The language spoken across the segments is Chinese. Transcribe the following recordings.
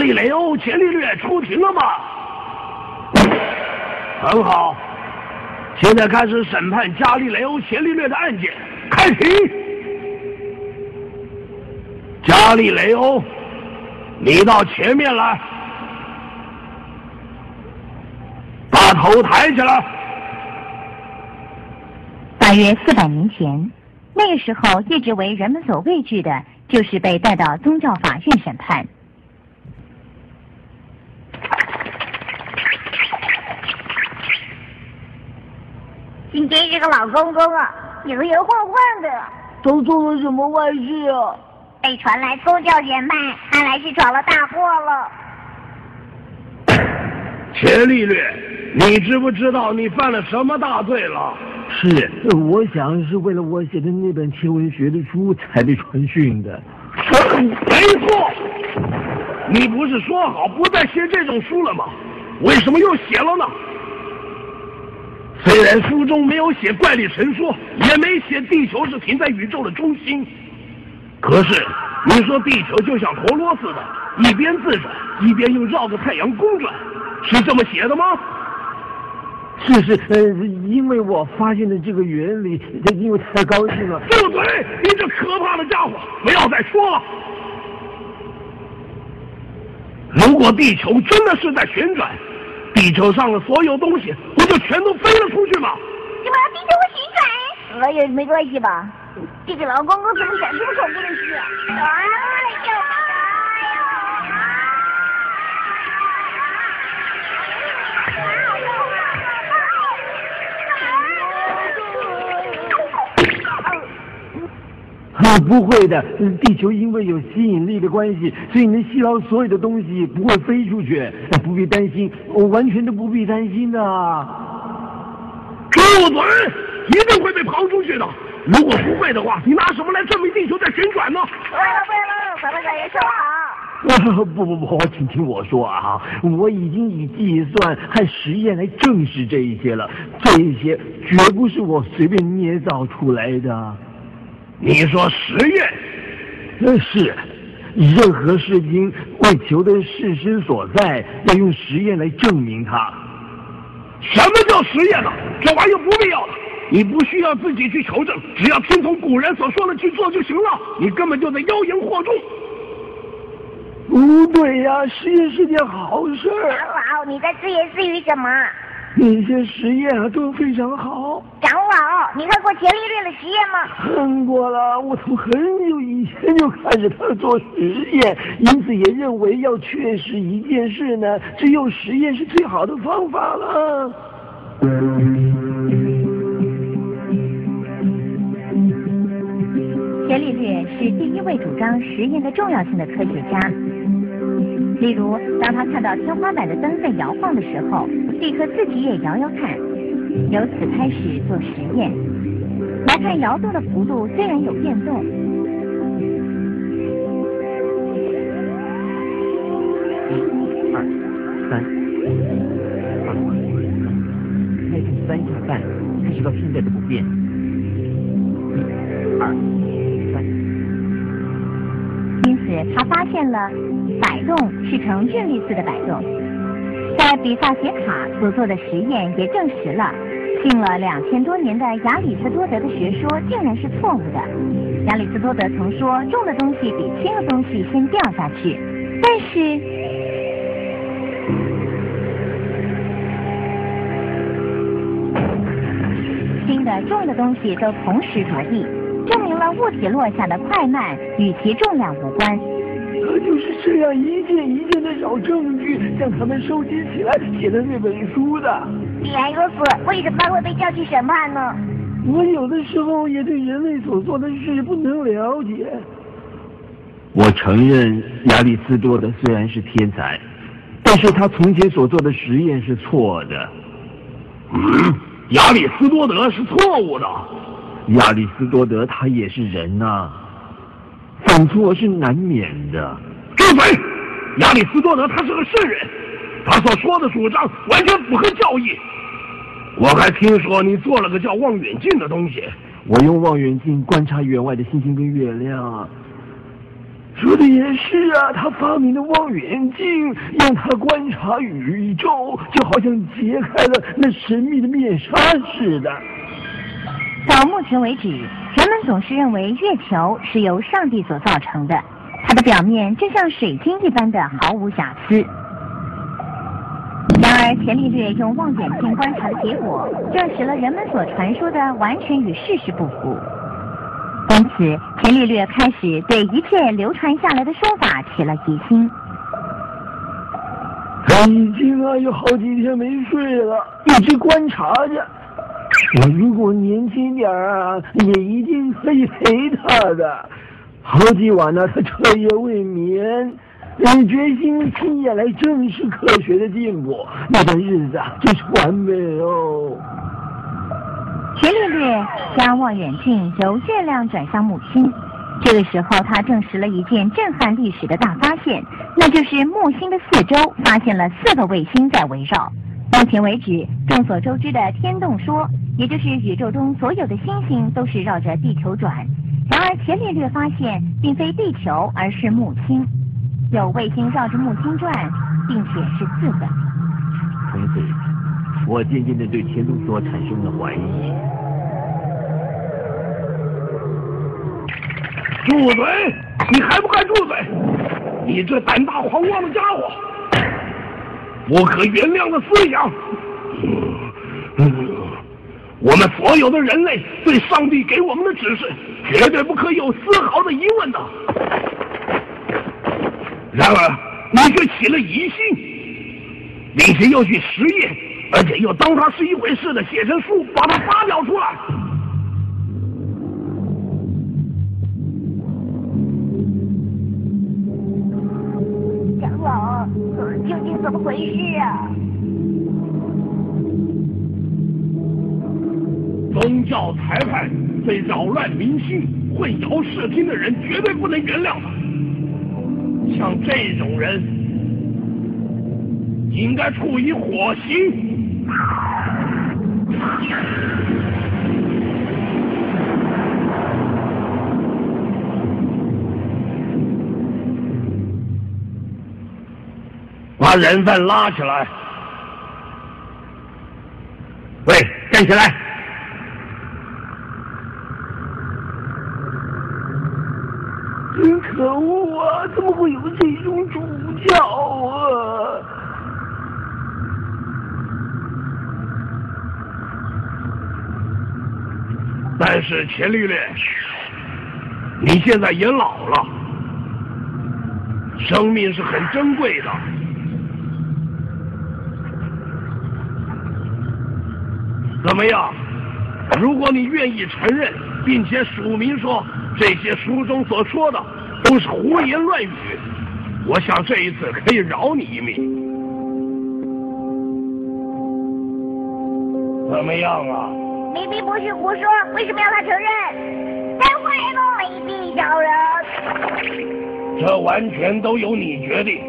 利雷欧·伽利略出庭了吗？很好，现在开始审判伽利雷欧·伽利略的案件，开庭。伽利雷欧，你到前面来，把头抬起来。大约四百年前，那时候一直为人们所畏惧的，就是被带到宗教法院审判。今天这个老公公啊，摇摇晃晃的，都做了什么坏事啊？被传来宗教审判，看来是闯了大祸了。伽利略，你知不知道你犯了什么大罪了？是，我想是为了我写的那本天文学的书才被传讯的。没错，你不是说好不再写这种书了吗？为什么又写了呢？虽然书中没有写怪力神说，也没写地球是停在宇宙的中心，可是你说地球就像陀螺似的，一边自转，一边又绕着太阳公转，是这么写的吗？是是，呃，因为我发现了这个原理，因为太高兴了。住嘴！你这可怕的家伙，不要再说了。如果地球真的是在旋转，地球上的所有东西不就全都飞了出去吗？你们要逼着我旋转？我也，没关系吧？这个老公公怎么想这么恐怖的事？啊！啊，不会的，地球因为有吸引力的关系，所以能吸到所有的东西，不会飞出去，不必担心，我完全都不必担心的。住嘴！一定会被抛出去的。如果不会的话，你拿什么来证明地球在旋转呢？为了为了，咱们感觉说好。不不不，请听我说啊，我已经以计算和实验来证实这一些了，这一些绝不是我随便捏造出来的。你说实验？那是，任何事情为求得事实所在，要用实验来证明它。什么叫实验呢？这玩意儿不必要了，你不需要自己去求证，只要听从古人所说的去做就行了。你根本就在妖言惑众。不对呀，实验是件好事儿。你在自言自语什么？那些实验啊都非常好。长老，你看过伽利略的实验吗？看过了，我从很久以前就看着他做实验，因此也认为要确实一件事呢，只有实验是最好的方法了。伽利略是第一位主张实验的重要性的科学家。例如，当他看到天花板的灯在摇晃的时候，立刻自己也摇摇看，由此开始做实验，来看摇动的幅度虽然有变动。一、二、三、二，开成三下半，开始到现在的不变。他发现了摆动是呈韵律似的摆动。在比萨斜塔所做的实验也证实了，信了两千多年的亚里士多德的学说竟然是错误的。亚里士多德曾说，重的东西比轻的东西先掉下去，但是轻的、重的东西都同时着地，物体落下的快慢与其重量无关。他就是这样一件一件的找证据，将他们收集起来，写了那本书的。既然如此，为什么会被叫去审判呢？我有的时候也对人类所做的事不能了解。我承认亚里斯多德虽然是天才，但是他从前所做的实验是错的。嗯，亚里斯多德是错误的。亚里士多德他也是人呐、犯错是难免的。住嘴！亚里士多德他是个圣人，他所说的主张完全符合教义。我还听说你做了个叫望远镜的东西。我用望远镜观察远外的星星跟月亮。说的也是啊，他发明的望远镜让他观察宇宙，就好像揭开了那神秘的面纱似的。到目前为止，人们总是认为月球是由上帝所造成的，它的表面就像水晶一般的毫无瑕疵。然而，伽利略用望远镜观察的结果，证实了人们所传说的完全与事实不符。因此，伽利略开始对一切流传下来的说法起了疑心。他已经啊有好几天没睡了，一直观察着。我如果年轻点儿啊，也一定可以陪他的。好几晚呢，他彻夜未眠。你决心亲眼来证实科学的进步，那段日子啊，真是完美哦。伽利略将望远镜由月亮转向木星，这个时候他证实了一件震撼历史的大发现，那就是木星的四周发现了四个卫星在围绕。目前为止，众所周知的天动说，也就是宇宙中所有的星星都是绕着地球转。然而，伽利略发现并非地球，而是木星。有卫星绕着木星转，并且是四个。从此，我渐渐的对天动说产生了怀疑。住嘴！你还不快住嘴！你这胆大狂妄的家伙！不可原谅的思想。我们所有的人类对上帝给我们的指示，绝对不可有丝毫的疑问的。然而，你却起了疑心，并且又去实验，而且又当它是一回事的写成书，把它发表出来。究竟怎么回事啊？宗教裁判对扰乱民心、混淆视听的人，绝对不能原谅的。像这种人，应该处以火刑。把人犯拉起来！喂，站起来！真可恶啊！怎么会有这种主教啊？但是钱律略，你现在也老了，生命是很珍贵的。怎么样？如果你愿意承认，并且署名说这些书中所说的都是胡言乱语，我想这一次可以饶你一命。怎么样啊？明明不是胡说，为什么要他承认？真坏了，卑鄙小人！这完全都由你决定。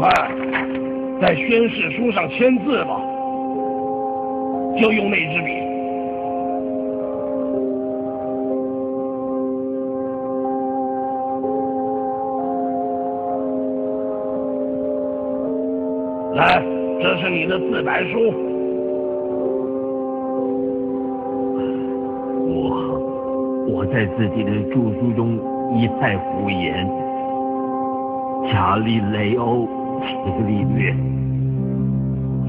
快，在宣誓书上签字吧，就用那支笔。来，这是你的自白书。我我在自己的著书中一再胡言，伽利雷欧·伽利略，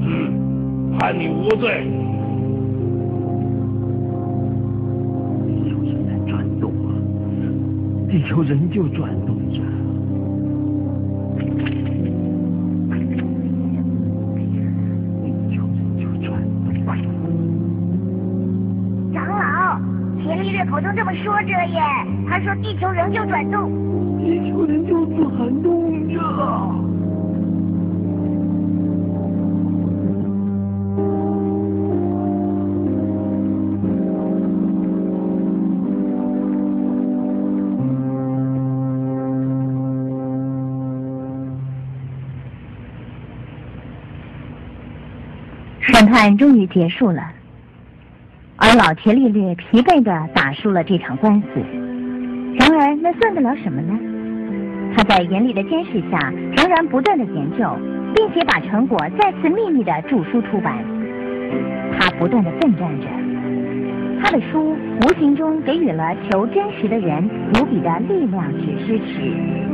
嗯，判你无罪。地球正在转动啊，地球仍旧转动着。地球仍旧转动着。长老，伽利略口中这么说着耶，他说地球仍旧转动。地球仍旧转动着。判终于结束了，而老伽利略疲惫地打输了这场官司。然而，那算得了什么呢？他在严厉的监视下，仍然不断的研究，并且把成果再次秘密的著书出版。他不断的奋战着，他的书无形中给予了求真实的人无比的力量与支持。